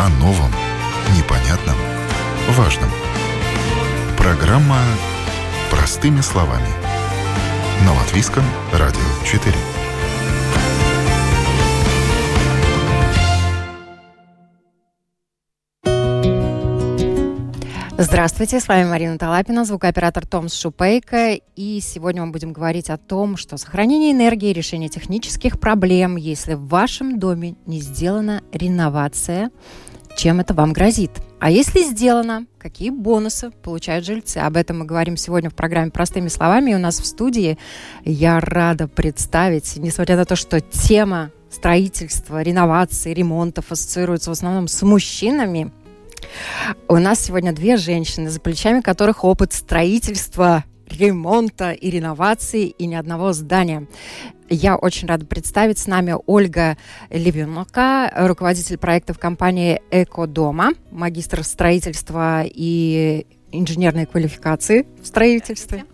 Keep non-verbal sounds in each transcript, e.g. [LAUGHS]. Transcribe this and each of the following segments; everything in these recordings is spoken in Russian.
о новом, непонятном, важном. Программа «Простыми словами» на Латвийском радио 4. Здравствуйте, с вами Марина Талапина, звукооператор Томс Шупейко. И сегодня мы будем говорить о том, что сохранение энергии, решение технических проблем, если в вашем доме не сделана реновация, чем это вам грозит. А если сделано, какие бонусы получают жильцы? Об этом мы говорим сегодня в программе «Простыми словами». И у нас в студии я рада представить, несмотря на то, что тема строительства, реновации, ремонтов ассоциируется в основном с мужчинами – у нас сегодня две женщины, за плечами которых опыт строительства, ремонта и реновации и ни одного здания. Я очень рада представить с нами Ольга Левинука, руководитель проектов компании «Экодома», магистр строительства и инженерной квалификации в строительстве.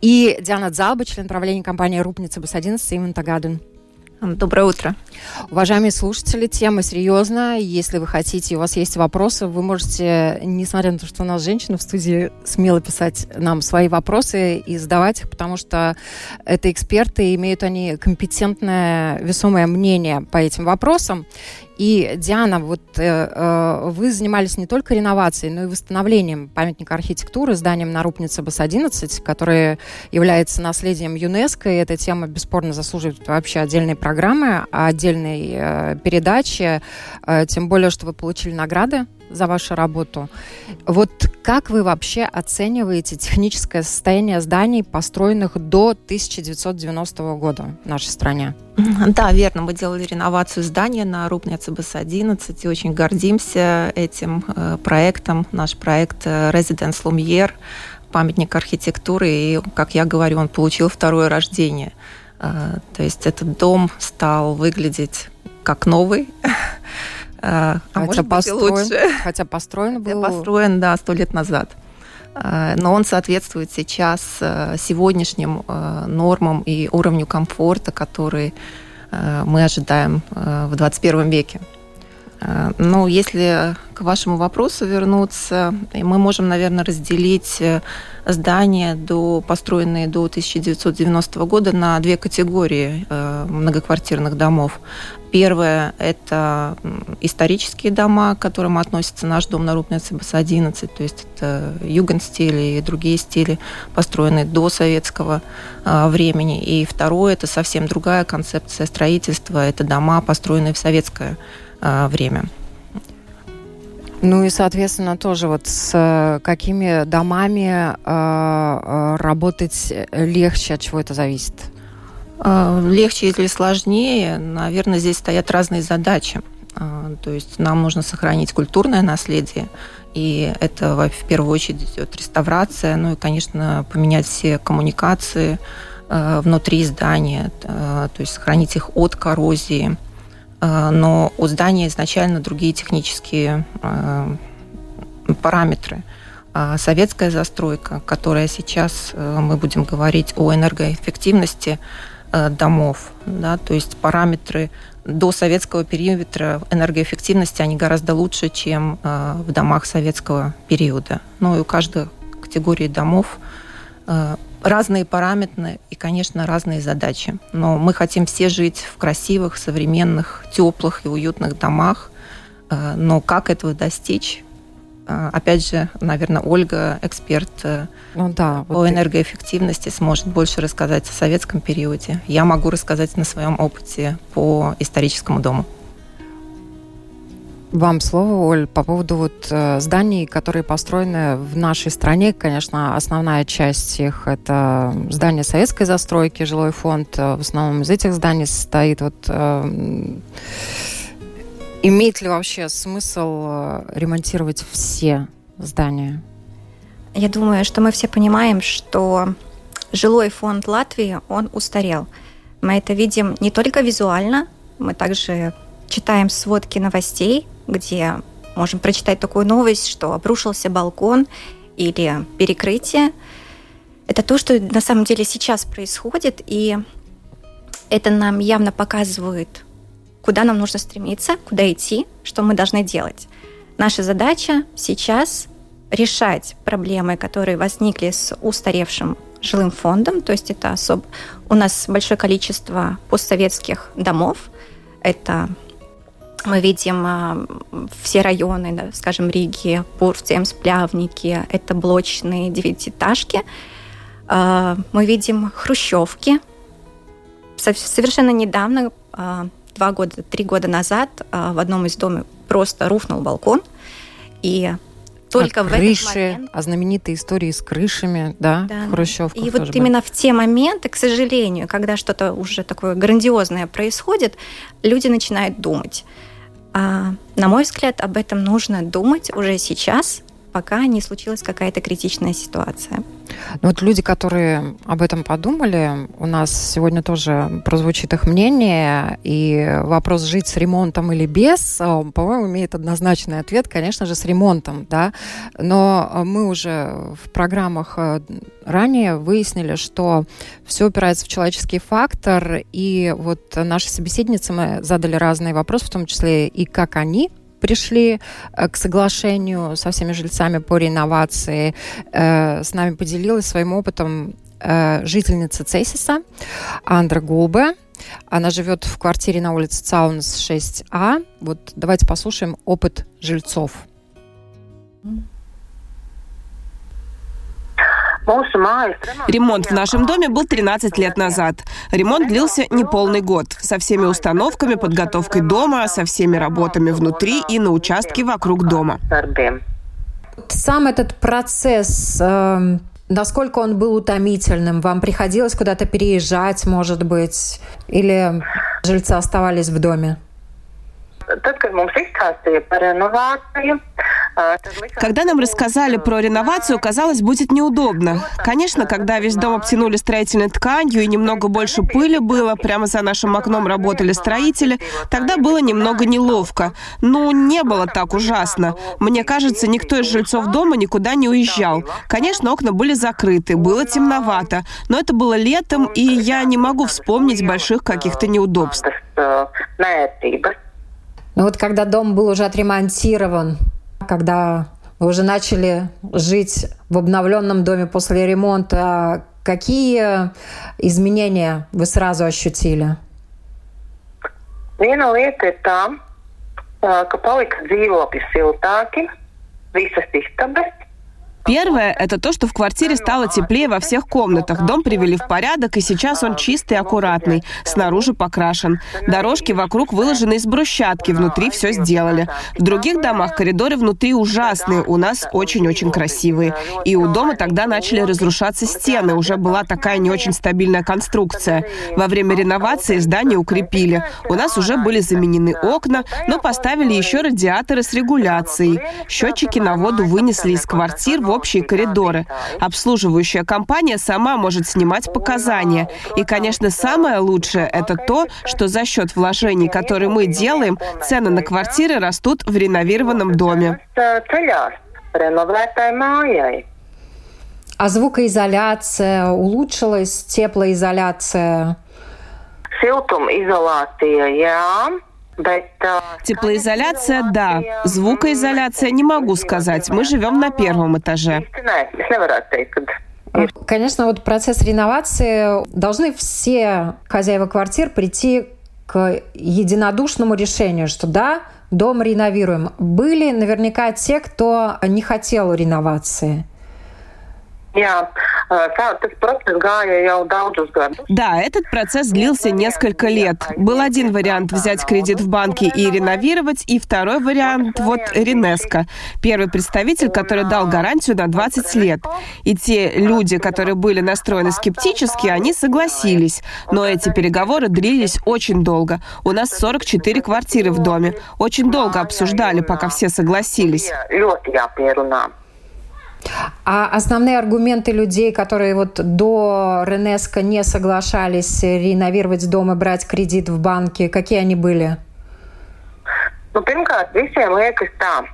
И Диана Дзалба, член правления компании «Рупница БС-11» Симон Тагаден. Доброе утро. Уважаемые слушатели, тема серьезная. Если вы хотите, у вас есть вопросы, вы можете, несмотря на то, что у нас женщина в студии, смело писать нам свои вопросы и задавать их, потому что это эксперты, имеют они компетентное, весомое мнение по этим вопросам. И, Диана, вот э, э, вы занимались не только реновацией, но и восстановлением памятника архитектуры, зданием на Рупнице БАС-11, которое является наследием ЮНЕСКО, и эта тема бесспорно заслуживает вообще отдельной программы, отдельной э, передачи, э, тем более, что вы получили награды за вашу работу. Вот как вы вообще оцениваете техническое состояние зданий, построенных до 1990 года в нашей стране? Да, верно. Мы делали реновацию здания на Рубнице БС-11 и очень гордимся этим э, проектом. Наш проект э, Residence Lumiere, памятник архитектуры. И, как я говорю, он получил второе рождение. Э, то есть этот дом стал выглядеть как новый. [LAUGHS] А хотя может построен, быть лучше. Хотя построен был... Построен, да, сто лет назад. Но он соответствует сейчас сегодняшним нормам и уровню комфорта, который мы ожидаем в 21 веке. Ну, если к вашему вопросу вернуться, мы можем, наверное, разделить здания, до, построенные до 1990 года, на две категории многоквартирных домов. Первое – это исторические дома, к которым относится наш дом на Рупнице БАС-11, то есть это югенстили и другие стили, построенные до советского времени. И второе – это совсем другая концепция строительства, это дома, построенные в советское а, время. Ну и, соответственно, тоже вот с э, какими домами э, работать легче, от чего это зависит? А, легче или сложнее, наверное, здесь стоят разные задачи. А, то есть нам нужно сохранить культурное наследие, и это в первую очередь идет реставрация, ну и, конечно, поменять все коммуникации а, внутри здания, то есть сохранить их от коррозии. Но у здания изначально другие технические параметры. Советская застройка, которая сейчас, мы будем говорить о энергоэффективности, Э, домов. Да, то есть параметры до советского периода энергоэффективности, они гораздо лучше, чем э, в домах советского периода. Ну и у каждой категории домов э, разные параметры и, конечно, разные задачи. Но мы хотим все жить в красивых, современных, теплых и уютных домах. Но как этого достичь, а, опять же, наверное, Ольга, эксперт э, ну, да, по вот энергоэффективности, сможет больше рассказать о советском периоде. Я могу рассказать на своем опыте по историческому дому. Вам слово, Оль, по поводу вот э, зданий, которые построены в нашей стране. Конечно, основная часть их это здания советской застройки, жилой фонд. Э, в основном из этих зданий состоит вот э, Имеет ли вообще смысл ремонтировать все здания? Я думаю, что мы все понимаем, что жилой фонд Латвии, он устарел. Мы это видим не только визуально, мы также читаем сводки новостей, где можем прочитать такую новость, что обрушился балкон или перекрытие. Это то, что на самом деле сейчас происходит, и это нам явно показывает куда нам нужно стремиться, куда идти, что мы должны делать. Наша задача сейчас решать проблемы, которые возникли с устаревшим жилым фондом, то есть это особо... У нас большое количество постсоветских домов, это мы видим а, все районы, да, скажем, Риги, Пурцемс, Плявники, это блочные девятиэтажки. А, мы видим хрущевки. Совершенно недавно, а, два года, три года назад, в одном из домов просто рухнул балкон, и только а в крыши, этот момент... а знаменитые истории с крышами, да, да. Хрущевках И вот именно в те моменты, к сожалению, когда что-то уже такое грандиозное происходит, люди начинают думать. А, на мой взгляд, об этом нужно думать уже сейчас, пока не случилась какая-то критичная ситуация. Ну, вот люди, которые об этом подумали, у нас сегодня тоже прозвучит их мнение, и вопрос жить с ремонтом или без, э, по-моему, имеет однозначный ответ, конечно же, с ремонтом, да, но мы уже в программах э, ранее выяснили, что все упирается в человеческий фактор, и вот наши собеседницы мы задали разные вопросы, в том числе и как они пришли э, к соглашению со всеми жильцами по реновации. Э, с нами поделилась своим опытом э, жительница Цесиса Андра Гулбе. Она живет в квартире на улице Цаунс 6А. Вот давайте послушаем опыт жильцов. Ремонт в нашем доме был 13 лет назад. Ремонт длился не полный год. Со всеми установками, подготовкой дома, со всеми работами внутри и на участке вокруг дома. Сам этот процесс э, Насколько он был утомительным? Вам приходилось куда-то переезжать, может быть? Или жильцы оставались в доме? Tad, kad mums izstāstīja par renovāciju, когда нам рассказали про реновацию, казалось, будет неудобно. Конечно, когда весь дом обтянули строительной тканью и немного больше пыли было, прямо за нашим окном работали строители, тогда было немного неловко. Ну, не было так ужасно. Мне кажется, никто из жильцов дома никуда не уезжал. Конечно, окна были закрыты, было темновато, но это было летом, и я не могу вспомнить больших каких-то неудобств. Ну вот когда дом был уже отремонтирован, когда вы уже начали жить в обновленном доме после ремонта, какие изменения вы сразу ощутили? Viena lieta ir tā, ka palika dzīvokļi siltāki, visas istabas, Первое – это то, что в квартире стало теплее во всех комнатах. Дом привели в порядок, и сейчас он чистый и аккуратный. Снаружи покрашен. Дорожки вокруг выложены из брусчатки, внутри все сделали. В других домах коридоры внутри ужасные, у нас очень-очень красивые. И у дома тогда начали разрушаться стены, уже была такая не очень стабильная конструкция. Во время реновации здание укрепили. У нас уже были заменены окна, но поставили еще радиаторы с регуляцией. Счетчики на воду вынесли из квартир в общие коридоры. Обслуживающая компания сама может снимать показания. И, конечно, самое лучшее – это то, что за счет вложений, которые мы делаем, цены на квартиры растут в реновированном доме. А звукоизоляция улучшилась, теплоизоляция? Siltumizolācija, jā. Теплоизоляция – да. Звукоизоляция – не могу сказать. Мы живем на первом этаже. Конечно, вот процесс реновации должны все хозяева квартир прийти к единодушному решению, что да, дом реновируем. Были наверняка те, кто не хотел реновации – да, этот процесс длился несколько лет. Был один вариант взять кредит в банке и реновировать, и второй вариант вот Ренеско, первый представитель, который дал гарантию на 20 лет. И те люди, которые были настроены скептически, они согласились. Но эти переговоры длились очень долго. У нас 44 квартиры в доме. Очень долго обсуждали, пока все согласились. А основные аргументы людей, которые вот до Ренеско не соглашались реновировать дом и брать кредит в банке, какие они были? Ну, pirmkārt, visiem liekas tā,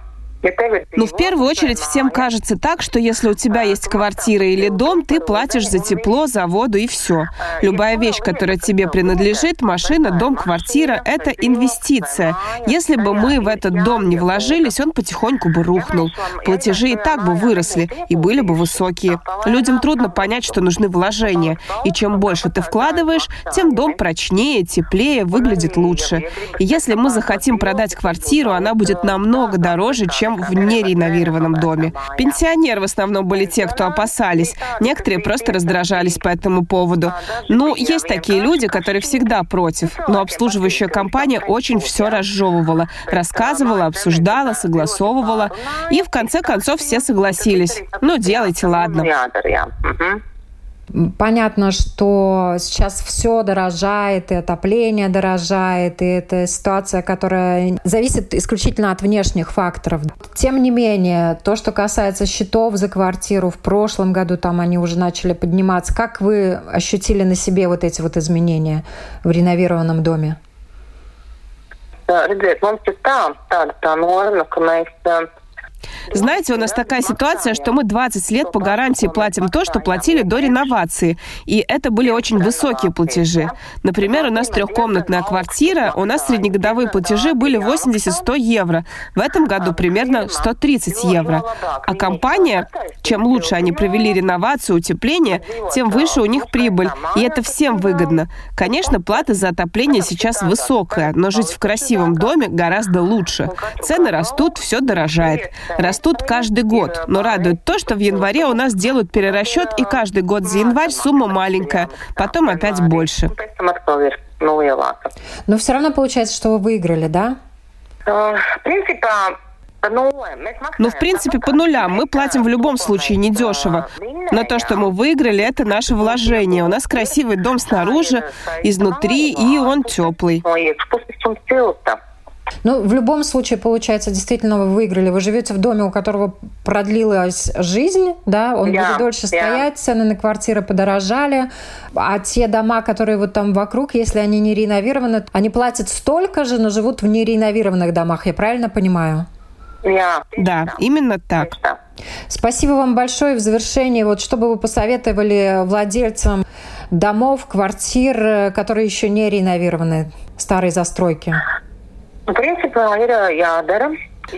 Ну, в первую очередь, всем кажется так, что если у тебя есть квартира или дом, ты платишь за тепло, за воду и все. Любая вещь, которая тебе принадлежит, машина, дом, квартира – это инвестиция. Если бы мы в этот дом не вложились, он потихоньку бы рухнул. Платежи и так бы выросли и были бы высокие. Людям трудно понять, что нужны вложения. И чем больше ты вкладываешь, тем дом прочнее, теплее, выглядит лучше. И если мы захотим продать квартиру, она будет намного дороже, чем чем в нереновированном доме. Пенсионеры в основном были те, кто опасались. Некоторые просто раздражались по этому поводу. Ну, есть такие люди, которые всегда против, но обслуживающая компания очень все разжевывала, рассказывала, обсуждала, согласовывала. И в конце концов все согласились. Ну, делайте, ладно. Понятно, что сейчас все дорожает, и отопление дорожает, и это ситуация, которая зависит исключительно от внешних факторов. Тем не менее, то, что касается счетов за квартиру, в прошлом году там они уже начали подниматься. Как вы ощутили на себе вот эти вот изменения в реновированном доме? Redziet, mums ir tā, tāda tā norma, ka mēs знаете, у нас такая ситуация, что мы 20 лет по гарантии платим то, что платили до реновации. И это были очень высокие платежи. Например, у нас трехкомнатная квартира, у нас среднегодовые платежи были 80-100 евро. В этом году примерно 130 евро. А компания, чем лучше они провели реновацию, утепление, тем выше у них прибыль. И это всем выгодно. Конечно, плата за отопление сейчас высокая, но жить в красивом доме гораздо лучше. Цены растут, все дорожает растут каждый год. Но радует то, что в январе у нас делают перерасчет, и каждый год за январь сумма маленькая, потом опять больше. Но все равно получается, что вы выиграли, да? Ну, в принципе, по нулям. Мы платим в любом случае недешево. Но то, что мы выиграли, это наше вложение. У нас красивый дом снаружи, изнутри, и он теплый. Ну, в любом случае, получается, действительно вы выиграли. Вы живете в доме, у которого продлилась жизнь, да, он yeah, будет дольше yeah. стоять, цены на квартиры подорожали, а те дома, которые вот там вокруг, если они не реновированы, они платят столько же, но живут в нереновированных домах, я правильно понимаю? Yeah. Да, именно так. Спасибо вам большое. В завершении, вот что бы вы посоветовали владельцам домов, квартир, которые еще не реновированы, старой застройки? Principā ir jādara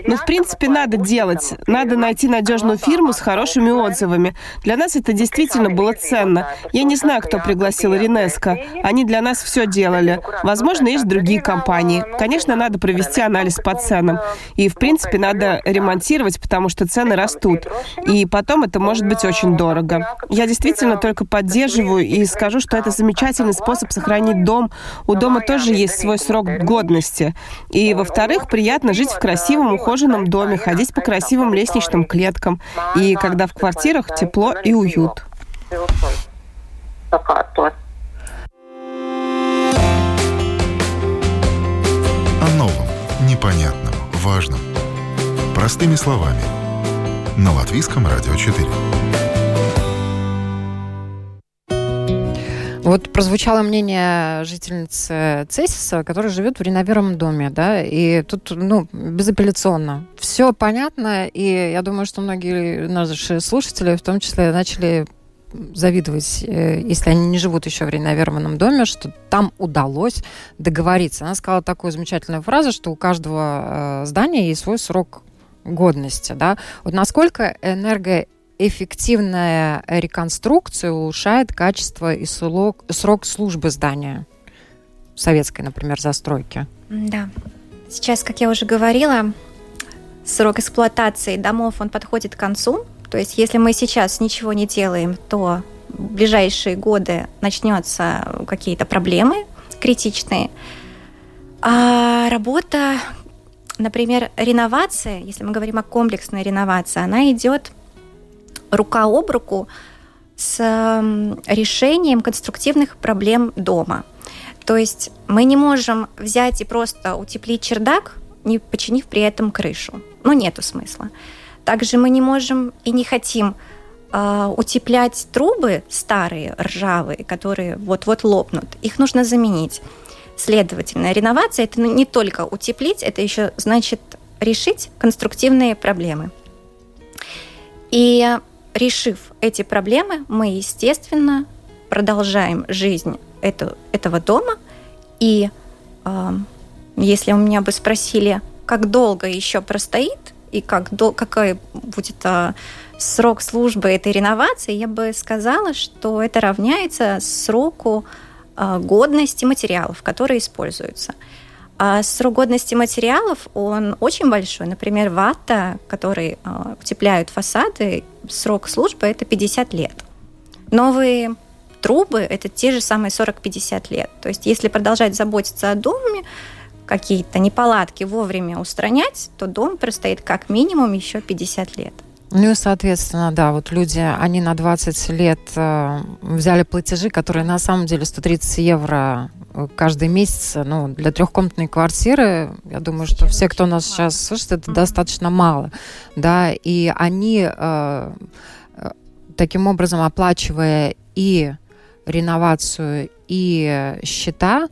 Ну, в принципе, надо делать. Надо найти надежную фирму с хорошими отзывами. Для нас это действительно было ценно. Я не знаю, кто пригласил Ринеско. Они для нас все делали. Возможно, есть другие компании. Конечно, надо провести анализ по ценам. И, в принципе, надо ремонтировать, потому что цены растут. И потом это может быть очень дорого. Я действительно только поддерживаю и скажу, что это замечательный способ сохранить дом. У дома тоже есть свой срок годности. И, во-вторых, приятно жить в красивом, ухоженном доме, ходить по красивым лестничным клеткам, и когда в квартирах тепло и уют. О новом, непонятном, важном. Простыми словами. На Латвийском радио 4. Вот прозвучало мнение жительницы Цесиса, которая живет в реновированном доме, да, и тут, ну, безапелляционно. Все понятно, и я думаю, что многие наши слушатели в том числе начали завидовать, э, если они не живут еще в реновированном доме, что там удалось договориться. Она сказала такую замечательную фразу, что у каждого э, здания есть свой срок годности. Да? Вот насколько энерго эффективная реконструкция улучшает качество и срок, службы здания советской, например, застройки. Да. Сейчас, как я уже говорила, срок эксплуатации домов, он подходит к концу. То есть, если мы сейчас ничего не делаем, то в ближайшие годы начнется какие-то проблемы критичные. А работа, например, реновация, если мы говорим о комплексной реновации, она идет рука об руку с решением конструктивных проблем дома. То есть мы не можем взять и просто утеплить чердак, не починив при этом крышу. Ну, нету смысла. Также мы не можем и не хотим э, утеплять трубы старые, ржавые, которые вот-вот лопнут. Их нужно заменить. Следовательно, реновация это не только утеплить, это еще значит решить конструктивные проблемы. И решив эти проблемы, мы, естественно, продолжаем жизнь это, этого дома. И э, если у меня бы спросили, как долго еще простоит и как, до, какой будет э, срок службы этой реновации, я бы сказала, что это равняется сроку э, годности материалов, которые используются. А срок годности материалов, он очень большой. Например, вата, который э, утепляют фасады, срок службы – это 50 лет. Новые трубы – это те же самые 40-50 лет. То есть если продолжать заботиться о доме, какие-то неполадки вовремя устранять, то дом простоит как минимум еще 50 лет. Ну и, соответственно, да, вот люди, они на 20 лет э, взяли платежи, которые на самом деле 130 евро каждый месяц, ну, для трехкомнатной квартиры, я думаю, что все, кто нас сейчас слышит, это mm-hmm. достаточно мало, да, и они э, э, таким образом оплачивая и реновацию, и счета,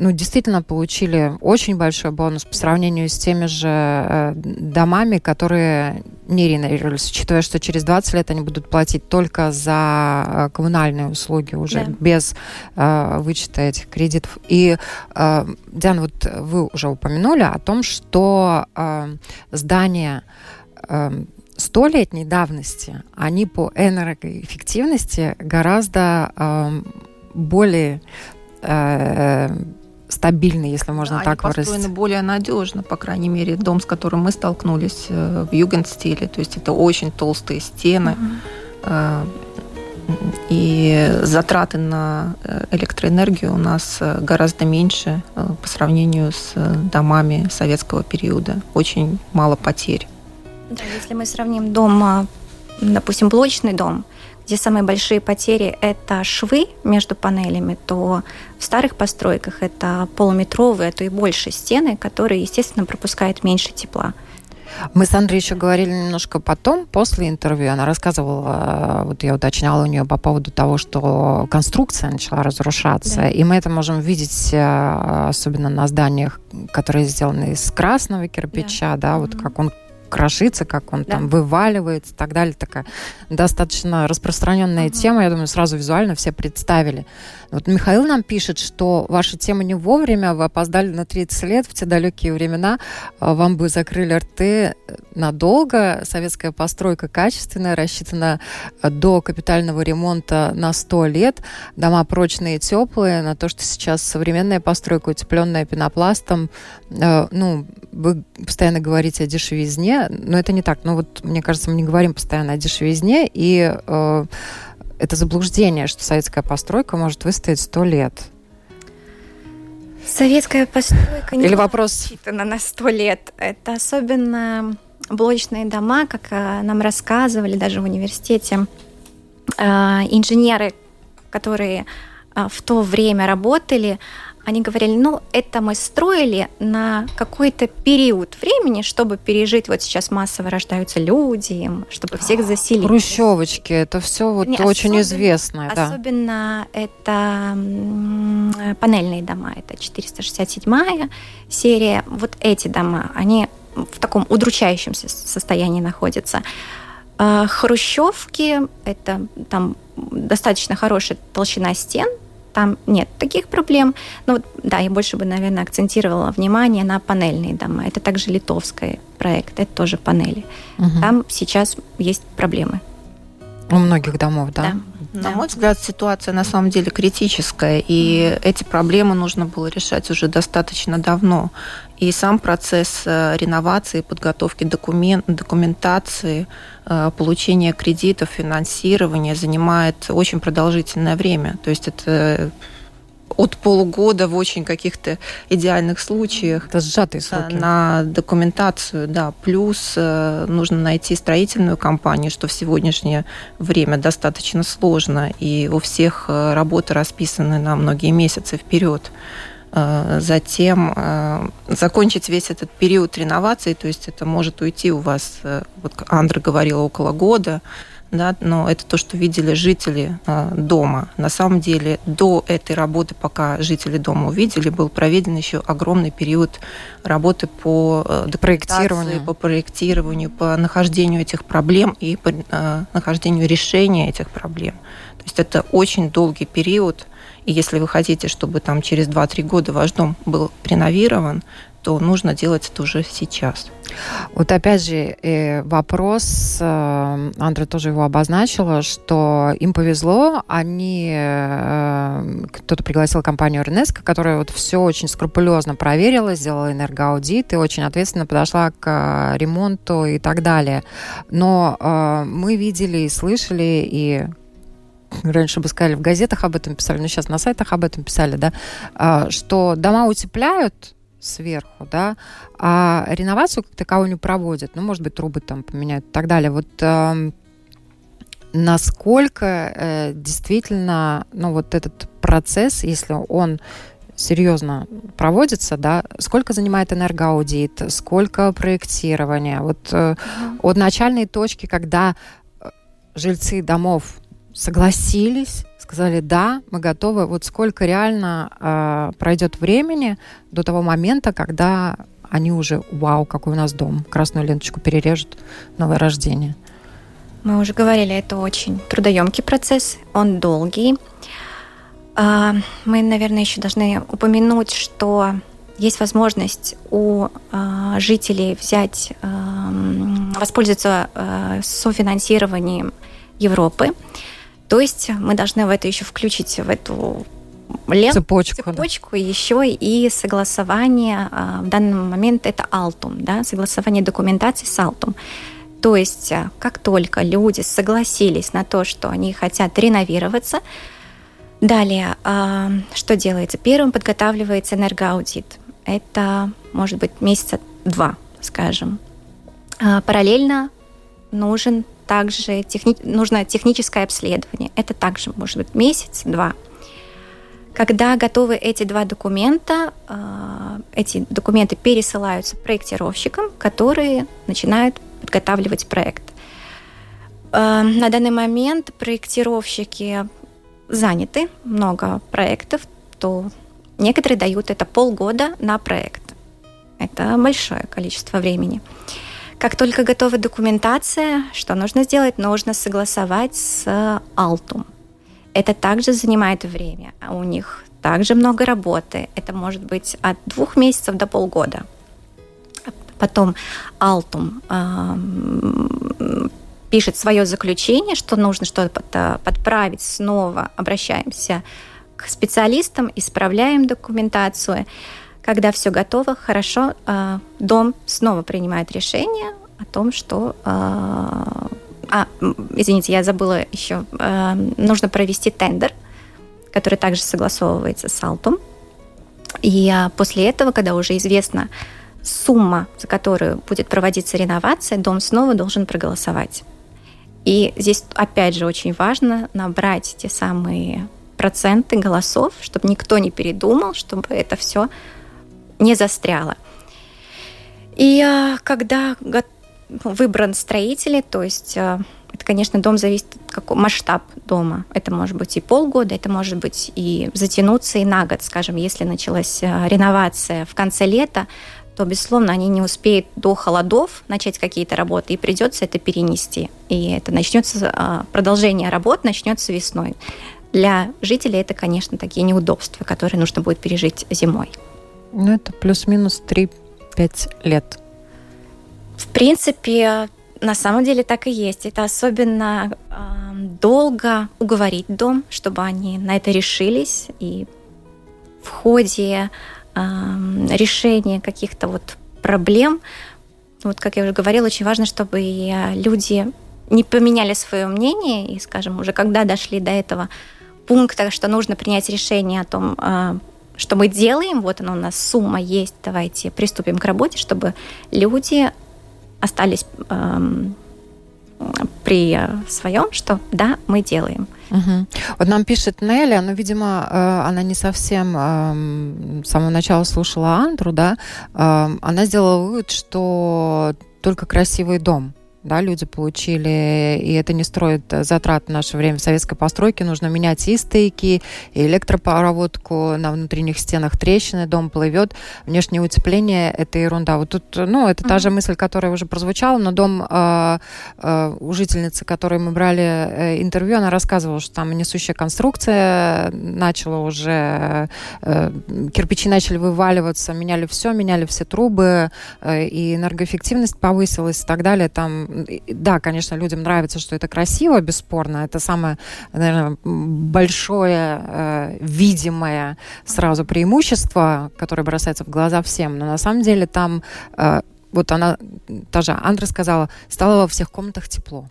ну, действительно получили очень большой бонус по сравнению с теми же э, домами, которые не реновировались, учитывая, что через 20 лет они будут платить только за э, коммунальные услуги уже да. без э, вычета этих кредитов. И, э, Диана, вот вы уже упомянули о том, что э, здания э, столетней давности, они по энергоэффективности гораздо э, более э, стабильный, если можно да, так они выразить. построены более надежно, по крайней мере, дом, с которым мы столкнулись э, в югенстиле. То есть это очень толстые стены. Mm-hmm. И затраты на э, электроэнергию у нас гораздо меньше по сравнению с домами советского периода. Очень мало потерь. Да, если мы сравним дом, допустим, блочный дом, где самые большие потери – это швы между панелями, то в старых постройках это полуметровые, а то и больше стены, которые, естественно, пропускают меньше тепла. Мы с Андреем еще говорили немножко потом, после интервью. Она рассказывала, вот я уточняла у нее по поводу того, что конструкция начала разрушаться. Да. И мы это можем видеть, э, особенно на зданиях, которые сделаны из красного кирпича, да, да вот mm-hmm. как он крошится, как он да. там вываливается и так далее. Такая достаточно распространенная uh-huh. тема. Я думаю, сразу визуально все представили. Вот Михаил нам пишет, что ваша тема не вовремя, вы опоздали на 30 лет в те далекие времена, а, вам бы закрыли рты надолго. Советская постройка качественная, рассчитана а, до капитального ремонта на 100 лет. Дома прочные и теплые. На то, что сейчас современная постройка, утепленная пенопластом, а, ну, вы постоянно говорите о дешевизне, но это не так. Ну вот, мне кажется, мы не говорим постоянно о дешевизне, и это заблуждение, что советская постройка может выстоять сто лет. Советская постройка не Или вопрос... рассчитана на сто лет. Это особенно блочные дома, как э, нам рассказывали даже в университете. Э, инженеры, которые э, в то время работали, они говорили, ну, это мы строили на какой-то период времени, чтобы пережить, вот сейчас массово рождаются люди, чтобы всех заселить. Хрущевочки, это все вот Не, очень особенно, известное. Да. Особенно это панельные дома, это 467 серия. Вот эти дома, они в таком удручающем состоянии находятся. А, хрущевки, это там достаточно хорошая толщина стен, там нет таких проблем. Вот, да, я больше бы, наверное, акцентировала внимание на панельные дома. Это также литовский проект, это тоже панели. Угу. Там сейчас есть проблемы. У многих домов, да? Да. На мой взгляд, ситуация на самом деле критическая, и эти проблемы нужно было решать уже достаточно давно. И сам процесс э, реновации, подготовки документ, документации, э, получения кредитов, финансирования занимает очень продолжительное время. То есть это от полугода в очень каких-то идеальных случаях. Это сжатые сроки. На документацию, да. Плюс э, нужно найти строительную компанию, что в сегодняшнее время достаточно сложно, и у всех работы расписаны на многие месяцы вперед. Э, затем э, закончить весь этот период реновации, то есть это может уйти у вас, э, вот Андра говорила, около года, да, но это то, что видели жители э, дома. На самом деле до этой работы, пока жители дома увидели, был проведен еще огромный период работы по э, проектированию, по проектированию, по нахождению этих проблем и по э, нахождению решения этих проблем. То есть это очень долгий период, и если вы хотите, чтобы там через 2-3 года ваш дом был реновирован, то нужно делать это уже сейчас. Вот опять же э, вопрос, э, Андра тоже его обозначила, что им повезло, они, э, кто-то пригласил компанию РНСК, которая вот все очень скрупулезно проверила, сделала энергоаудит и очень ответственно подошла к ремонту и так далее. Но мы видели и слышали, и раньше бы сказали, в газетах об этом писали, но сейчас на сайтах об этом писали, да, что дома утепляют, сверху, да, а реновацию как таковую не проводят. Ну, может быть, трубы там поменяют и так далее. Вот э, насколько э, действительно, ну, вот этот процесс, если он серьезно проводится, да, сколько занимает энергоаудит, сколько проектирования, вот э, от начальной точки, когда э, жильцы домов согласились сказали, да, мы готовы. Вот сколько реально э, пройдет времени до того момента, когда они уже, вау, какой у нас дом, красную ленточку перережут, новое рождение. Мы уже говорили, это очень трудоемкий процесс, он долгий. А, мы, наверное, еще должны упомянуть, что есть возможность у а, жителей взять, а, воспользоваться софинансированием Европы. То есть мы должны в это еще включить в эту ленту, цепочку, цепочку да. еще и согласование. А, в данный момент это Алтум, да, согласование документации с Алтум. То есть а, как только люди согласились на то, что они хотят реновироваться, далее а, что делается? Первым подготавливается энергоаудит. Это может быть месяца два, скажем. Параллельно нужен также техни... нужно техническое обследование. Это также может быть месяц-два. Когда готовы эти два документа, а, эти документы пересылаются проектировщикам, которые начинают подготавливать проект. А, на данный момент проектировщики заняты, много проектов, то некоторые дают это полгода на проект. Это большое количество времени. Как только готова документация, что нужно сделать? Нужно согласовать с Алтум. Это также занимает время. А у них также много работы. Это может быть от двух месяцев до полгода. Потом Алтум э, пишет свое заключение, что нужно что-то подправить снова. Обращаемся к специалистам, исправляем документацию. Когда все готово, хорошо, а, дом снова принимает решение о том, что... А, а извините, я забыла еще. А, нужно провести тендер, который также согласовывается с Алтом. И после этого, когда уже известна сумма, за которую будет проводиться реновация, дом снова должен проголосовать. И здесь, опять же, очень важно набрать те самые проценты голосов, чтобы никто не передумал, чтобы это все не застряла. И а, когда выбран строители, то есть а, это, конечно, дом зависит от какого масштаб дома. Это может быть и полгода, это может быть и затянуться и на год, скажем, если началась а, реновация в конце лета, то, безусловно, они не успеют до холодов начать какие-то работы, и придется это перенести. И это начнется, продолжение работ начнется весной. Для жителей это, конечно, такие неудобства, которые нужно будет пережить зимой. Ну, это плюс-минус 3-5 лет. В принципе, на самом деле так и есть. Это особенно э, долго уговорить дом, чтобы они на это решились. И в ходе э, решения каких-то вот проблем, вот как я уже говорила, очень важно, чтобы люди не поменяли свое мнение и, скажем, уже когда дошли до этого пункта, что нужно принять решение о том, а, что мы делаем, вот она у нас сумма есть, давайте приступим к работе, чтобы люди остались эм, при своем, что да, мы делаем. Угу. Вот нам пишет Нелли, но, видимо, э, она не совсем э, с самого начала слушала Андру, да, э, она сделала вывод, что только красивый дом да, люди получили, и это не строит затрат в наше время. В советской постройке нужно менять и стейки, и электропроводку, на внутренних стенах трещины, дом плывет, внешнее утепление – это ерунда. Вот тут, ну, это mm-hmm. та же мысль, которая уже прозвучала, но дом э, э, у жительницы, которой мы брали э, интервью, она рассказывала, что там несущая конструкция начала уже, э, кирпичи начали вываливаться, меняли все, меняли все трубы, э, и энергоэффективность повысилась и так далее. Там да, конечно, людям нравится, что это красиво, бесспорно. Это самое, наверное, большое э, видимое сразу преимущество, которое бросается в глаза всем. Но на самом деле там, э, вот она, та же Андра сказала, стало во всех комнатах тепло.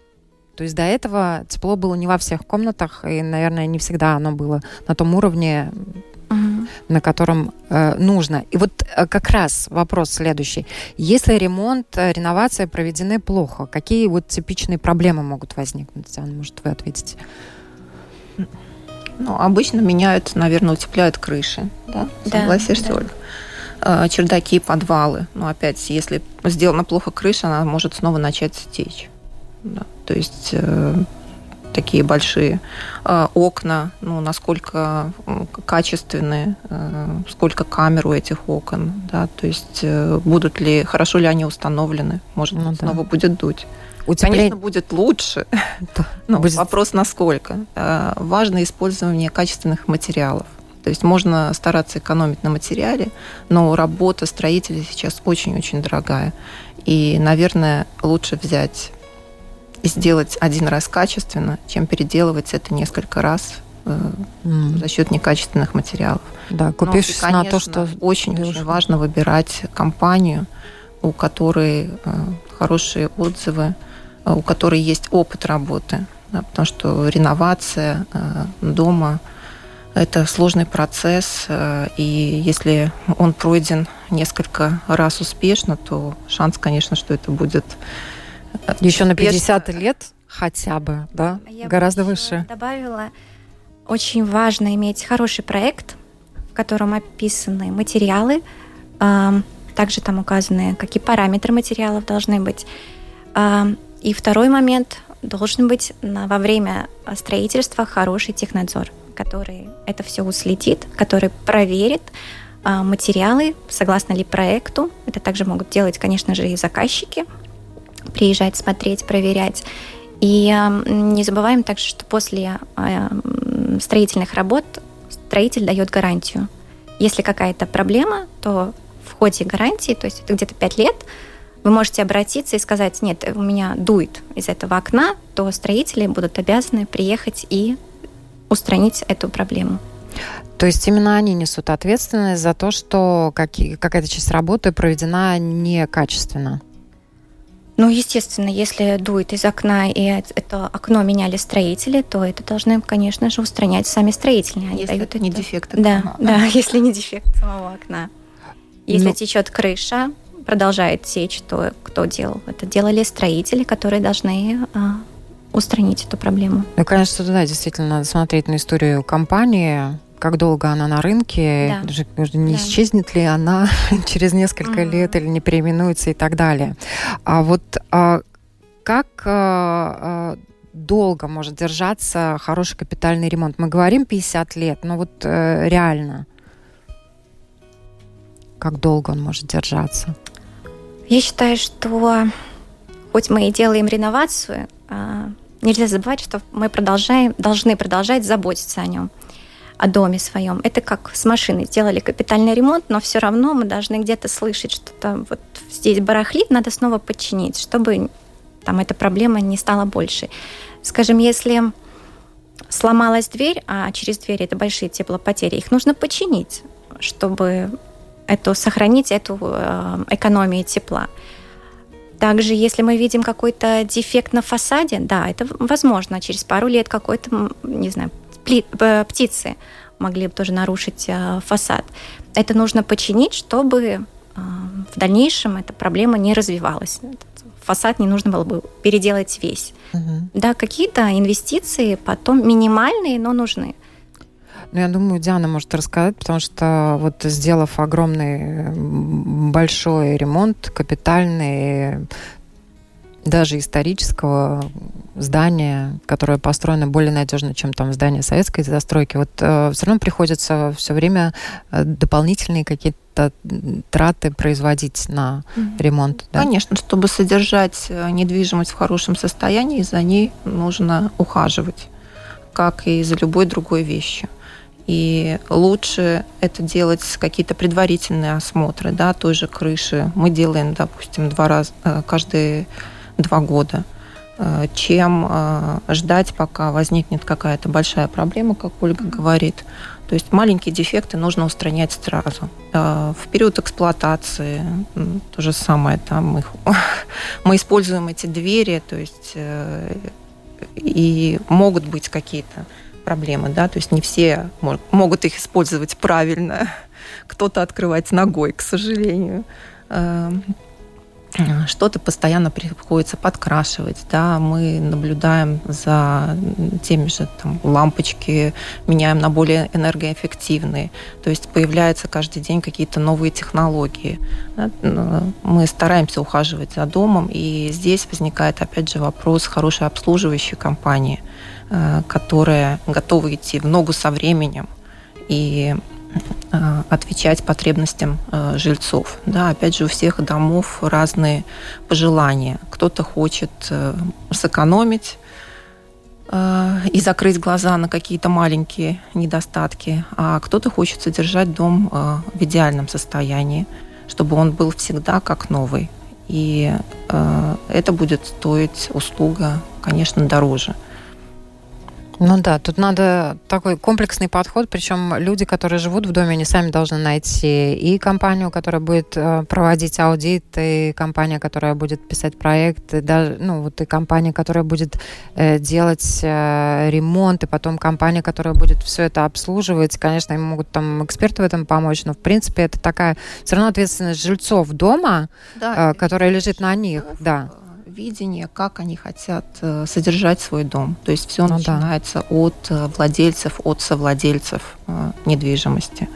То есть до этого тепло было не во всех комнатах, и, наверное, не всегда оно было на том уровне, угу. на котором э, нужно. И вот э, как раз вопрос следующий. Если ремонт, э, реновация проведены плохо, какие вот типичные проблемы могут возникнуть? Диана, может, вы ответите? Ну, обычно меняют, наверное, утепляют крыши. Да? Согласишься, да. Ольга? Э, чердаки и подвалы. Но опять, если сделана плохо крыша, она может снова начать течь. Да. То есть э, такие большие э, окна, ну, насколько качественные, э, сколько камер у этих окон, да, то есть э, будут ли, хорошо ли они установлены, может ну, снова да. будет дуть. Утепление... Конечно, будет лучше. Да. Ну, будет... Вопрос насколько. Э, важно использование качественных материалов. То есть можно стараться экономить на материале, но работа строителя сейчас очень-очень дорогая. И, наверное, лучше взять сделать один раз качественно, чем переделывать это несколько раз mm. за счет некачественных материалов. Да, купившись ну, на то, что очень очень важно выбирать компанию, у которой э, хорошие отзывы, э, у которой есть опыт работы, да, потому что реновация э, дома это сложный процесс, и если он пройден несколько раз успешно, то шанс, конечно, что это будет еще на 50 лет хотя бы, да? Я Гораздо выше. Добавила, очень важно иметь хороший проект, в котором описаны материалы, также там указаны, какие параметры материалов должны быть. И второй момент должен быть во время строительства хороший технадзор, который это все уследит, который проверит материалы, согласно ли проекту. Это также могут делать, конечно же, и заказчики – приезжать, смотреть, проверять. И не забываем также, что после а, строительных работ строитель дает гарантию. Если какая-то проблема, то в ходе гарантии, то есть это где-то 5 лет, вы можете обратиться и сказать, нет, у меня дует из этого окна, то строители будут обязаны приехать и устранить эту проблему. То есть именно они несут ответственность за то, что какая-то часть работы проведена некачественно? Ну, естественно, если дует из окна, и это окно меняли строители, то это должны, конечно же, устранять сами строители. Они если дают это не дефект окна. Да, да, [LAUGHS] если не дефект самого окна. Если ну... течет крыша, продолжает течь, то кто делал? Это делали строители, которые должны а, устранить эту проблему. Ну, конечно, да, действительно, надо смотреть на историю компании, как долго она на рынке, да. не да. исчезнет ли она [LAUGHS] через несколько mm-hmm. лет или не переименуется и так далее. А вот а, как а, а, долго может держаться хороший капитальный ремонт? Мы говорим 50 лет, но вот а, реально, как долго он может держаться? Я считаю, что хоть мы и делаем реновацию, а, нельзя забывать, что мы продолжаем, должны продолжать заботиться о нем о доме своем. Это как с машиной. Сделали капитальный ремонт, но все равно мы должны где-то слышать, что-то вот здесь барахлит, надо снова подчинить, чтобы там эта проблема не стала больше. Скажем, если сломалась дверь, а через дверь это большие теплопотери, их нужно починить, чтобы эту, сохранить эту э, экономию тепла. Также, если мы видим какой-то дефект на фасаде, да, это возможно. Через пару лет какой-то, не знаю, Э, птицы могли бы тоже нарушить э, фасад. Это нужно починить, чтобы э, в дальнейшем эта проблема не развивалась. Фасад не нужно было бы переделать весь. Угу. Да, какие-то инвестиции потом минимальные, но нужны. Ну, я думаю, Диана может рассказать, потому что вот сделав огромный большой ремонт, капитальный, даже исторического здания, которое построено более надежно, чем там здание советской застройки, вот э, все равно приходится все время э, дополнительные какие-то траты производить на ремонт. Да? Конечно, чтобы содержать э, недвижимость в хорошем состоянии, за ней нужно ухаживать, как и за любой другой вещью. И лучше это делать какие-то предварительные осмотры, да, той же крыши. Мы делаем, допустим, два раза э, каждые два года, э, чем э, ждать, пока возникнет какая-то большая проблема, как Ольга говорит. То есть маленькие дефекты нужно устранять сразу. В период эксплуатации то же самое. Там мы, [LAUGHS] мы используем эти двери, то есть и могут быть какие-то проблемы, да, то есть не все могут их использовать правильно, [LAUGHS] кто-то открывать ногой, к сожалению. Что-то постоянно приходится подкрашивать, да, мы наблюдаем за теми же там, лампочки, меняем на более энергоэффективные, то есть появляются каждый день какие-то новые технологии. Мы стараемся ухаживать за домом, и здесь возникает опять же вопрос хорошей обслуживающей компании, э, которая готова идти в ногу со временем. И отвечать потребностям э, жильцов. Да, опять же, у всех домов разные пожелания. Кто-то хочет э, сэкономить и закрыть глаза на какие-то маленькие недостатки, а кто-то хочет содержать дом в идеальном состоянии, чтобы он был всегда как новый. И это будет стоить услуга, конечно, дороже. Ну да, тут надо такой комплексный подход, причем люди, которые живут в доме, они сами должны найти и компанию, которая будет э, проводить аудит, и компания, которая будет писать проект, и даже, ну вот и компания, которая будет э, делать э, ремонт, и потом компания, которая будет все это обслуживать. Конечно, им могут там эксперты в этом помочь, но в принципе это такая все равно ответственность жильцов дома, да, которая лежит на них, да видение, как они хотят э, содержать свой дом. То есть все ну, начинается да. от э, владельцев, от совладельцев э, недвижимости.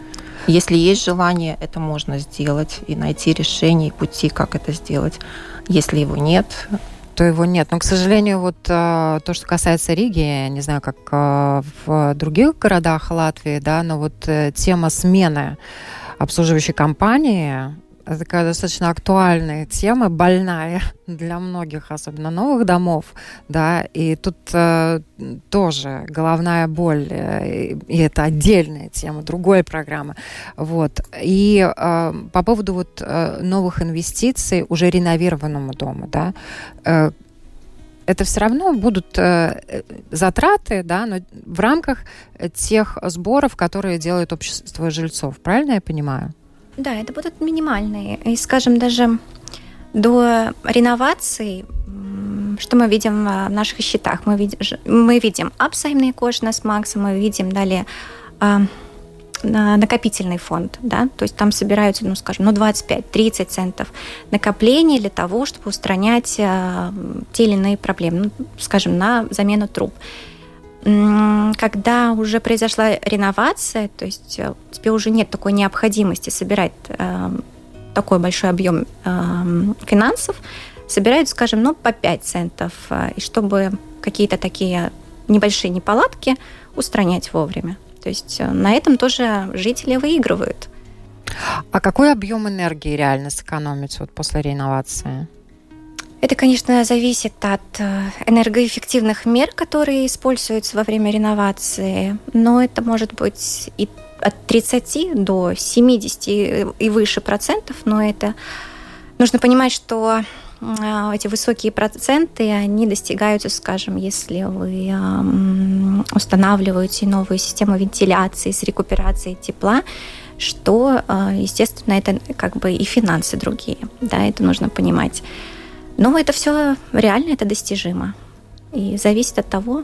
Если есть желание, это можно сделать и найти решение и пути, как это сделать. Если его нет, то его нет. Но, к сожалению, вот то, что касается Риги, я не знаю, как в других городах Латвии, да, но вот тема смены обслуживающей компании такая достаточно актуальная тема, больная для многих, особенно новых домов, да, и тут э, тоже головная боль, э, и это отдельная тема, другой программы, вот. И э, по поводу вот э, новых инвестиций уже реновированному дому, да, э, это все равно будут э, затраты, да, но в рамках тех сборов, которые делает общество жильцов, правильно я понимаю? Да, это будут минимальные. И, скажем, даже до реновации, что мы видим в наших счетах? Мы видим, мы видим апсаймный кожнас макс, мы видим далее а, накопительный фонд, да, то есть там собираются, ну, скажем, ну, 25-30 центов накоплений для того, чтобы устранять а, те или иные проблемы, ну, скажем, на замену труб когда уже произошла реновация, то есть э, тебе уже нет такой необходимости собирать э, такой большой объем э, финансов, собирают, скажем, ну, по 5 центов, э, и чтобы какие-то такие небольшие неполадки устранять вовремя. То есть э, на этом тоже жители выигрывают. А какой объем энергии реально сэкономить вот после реновации? Это, конечно, зависит от э, энергоэффективных мер, которые используются во время реновации, но это может быть и от 30 до 70 и выше процентов, но это нужно понимать, что э, эти высокие проценты, они достигаются, скажем, если вы устанавливаете новую систему вентиляции с рекуперацией тепла, что, э, естественно, это как бы и финансы другие, да, это нужно понимать. Но это все реально, это достижимо. И зависит от того,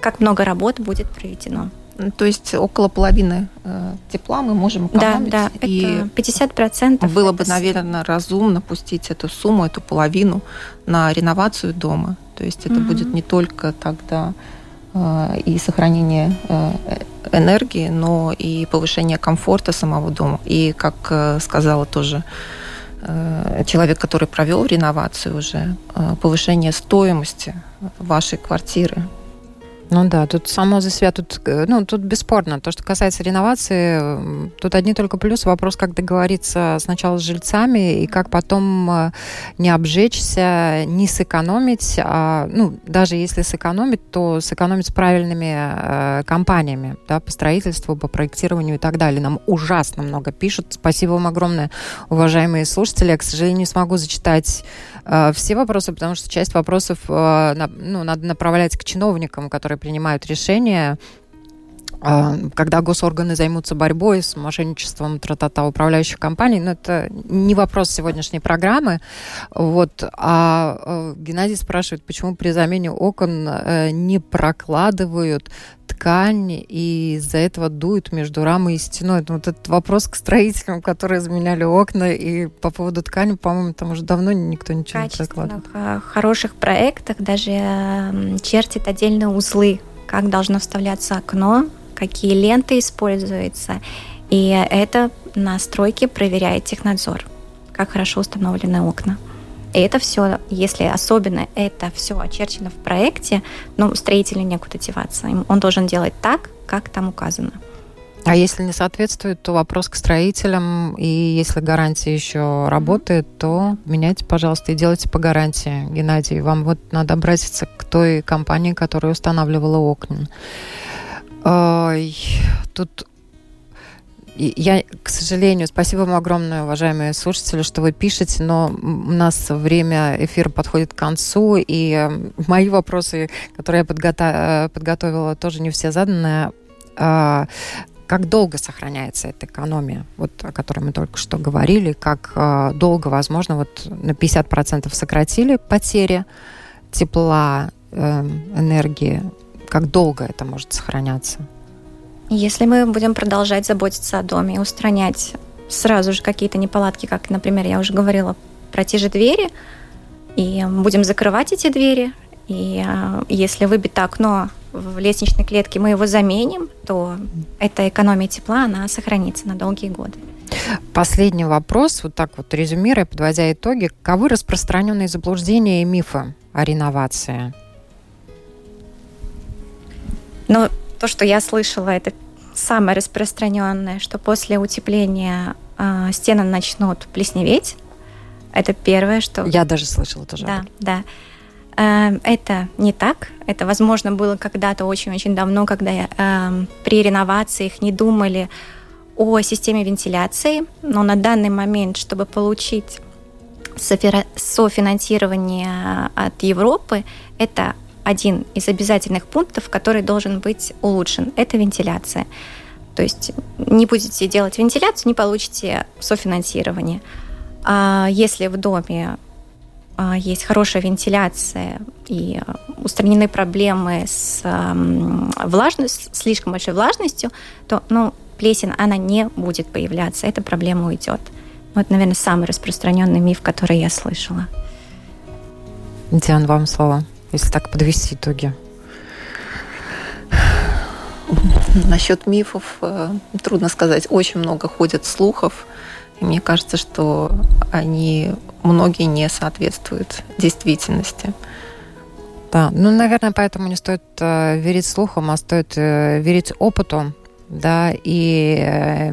как много работ будет проведено. То есть около половины э, тепла мы можем экономить. Да, да, и это 50 процентов. Было бы, наверное, разумно пустить эту сумму, эту половину на реновацию дома. То есть это угу. будет не только тогда э, и сохранение э, энергии, но и повышение комфорта самого дома. И, как сказала тоже человек, который провел реновацию уже, повышение стоимости вашей квартиры, ну да, тут само за себя, тут, э, ну, тут бесспорно. То, что касается реновации, тут одни только плюсы. Вопрос, как договориться сначала с жильцами и как потом э, не обжечься, не сэкономить. А, ну, даже если сэкономить, то сэкономить с правильными э, компаниями да, по строительству, по проектированию и так далее. Нам ужасно много пишут. Спасибо вам огромное, уважаемые слушатели. Я, к сожалению, не смогу зачитать все вопросы, потому что часть вопросов на, ну, надо направлять к чиновникам, которые принимают решения, а, когда госорганы займутся борьбой с мошенничеством тра-та-та управляющих компаний, но ну, это не вопрос сегодняшней программы. Вот. А э, Геннадий спрашивает, почему при замене окон э, не прокладывают ткань и из-за этого дуют между рамой и стеной. Вот этот вопрос к строителям, которые заменяли окна, и по поводу ткани, по-моему, там уже давно никто ничего не прокладывает. В э, хороших проектах даже чертят отдельные узлы, как должно вставляться окно, какие ленты используются. И это на стройке проверяет технадзор, как хорошо установлены окна. И это все, если особенно это все очерчено в проекте, ну, строителю некуда деваться. Он должен делать так, как там указано. А если не соответствует, то вопрос к строителям. И если гарантия еще работает, то меняйте, пожалуйста, и делайте по гарантии. Геннадий, вам вот надо обратиться к той компании, которая устанавливала окна. Ой, тут я, к сожалению, спасибо вам огромное, уважаемые слушатели, что вы пишете, но у нас время эфира подходит к концу, и [LAUGHS] мои вопросы, которые я подготовила, подготовила тоже не все заданы. А, как долго сохраняется эта экономия, вот о которой мы только что говорили, как а, долго, возможно, вот на 50% сократили потери тепла, эм, энергии, как долго это может сохраняться? Если мы будем продолжать заботиться о доме и устранять сразу же какие-то неполадки, как, например, я уже говорила про те же двери, и будем закрывать эти двери, и а, если выбито окно в лестничной клетке, мы его заменим, то эта экономия тепла, она сохранится на долгие годы. Последний вопрос, вот так вот резюмируя, подводя итоги. Каковы распространенные заблуждения и мифы о реновации? Но то, что я слышала, это самое распространенное, что после утепления э, стены начнут плесневеть. Это первое, что... Я даже слышала тоже. Да, да. Э, это не так. Это, возможно, было когда-то очень-очень давно, когда э, при реновациях не думали о системе вентиляции, но на данный момент, чтобы получить софинансирование от Европы, это один из обязательных пунктов, который должен быть улучшен. Это вентиляция. То есть не будете делать вентиляцию, не получите софинансирование. А если в доме а, есть хорошая вентиляция и устранены проблемы с влажностью, слишком большой влажностью, то ну, плесень, она не будет появляться, эта проблема уйдет. Вот, наверное, самый распространенный миф, который я слышала. Диан, вам слово если так подвести итоги? Насчет мифов э, трудно сказать. Очень много ходят слухов. И мне кажется, что они многие не соответствуют действительности. Да, ну, наверное, поэтому не стоит э, верить слухам, а стоит э, верить опыту, да, и э,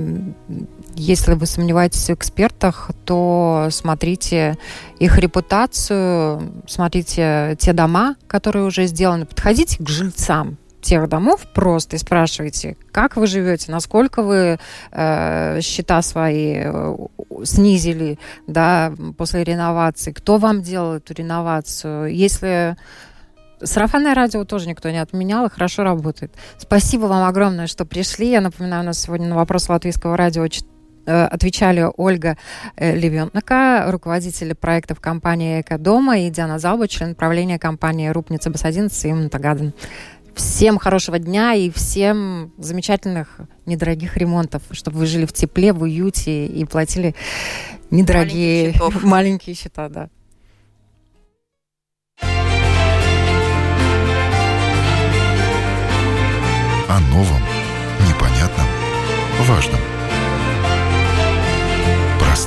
если вы сомневаетесь в экспертах, то смотрите их репутацию, смотрите те дома, которые уже сделаны, подходите к жильцам тех домов просто и спрашивайте, как вы живете, насколько вы э, счета свои э, снизили, да, после реновации, кто вам делал эту реновацию, если Сарафанное радио тоже никто не отменял и хорошо работает. Спасибо вам огромное, что пришли. Я напоминаю, у нас сегодня на вопрос латвийского радио отвечали Ольга э, Левентнака, руководитель проектов компании «Экодома», и Диана Залба, член правления компании «Рупница Бас-11» и Монтагаден. Всем хорошего дня и всем замечательных недорогих ремонтов, чтобы вы жили в тепле, в уюте и платили недорогие маленькие, [LAUGHS] маленькие счета. Да. О новом, непонятном, важном.